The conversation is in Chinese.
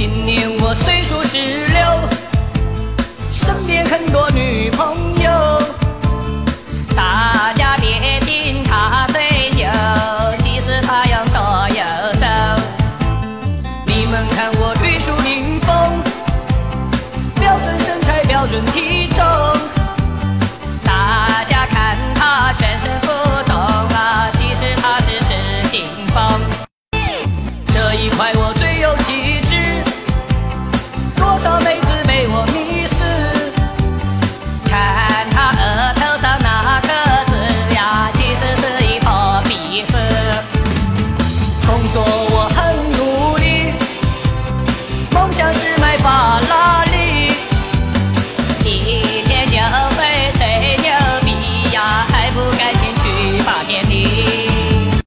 今年我岁数十六身边很多女朋友大家别听他吹牛其实他有左右手你们看我玉树临风标准身材标准体重大家看他全身浮肿啊其实他是失心疯。这一块我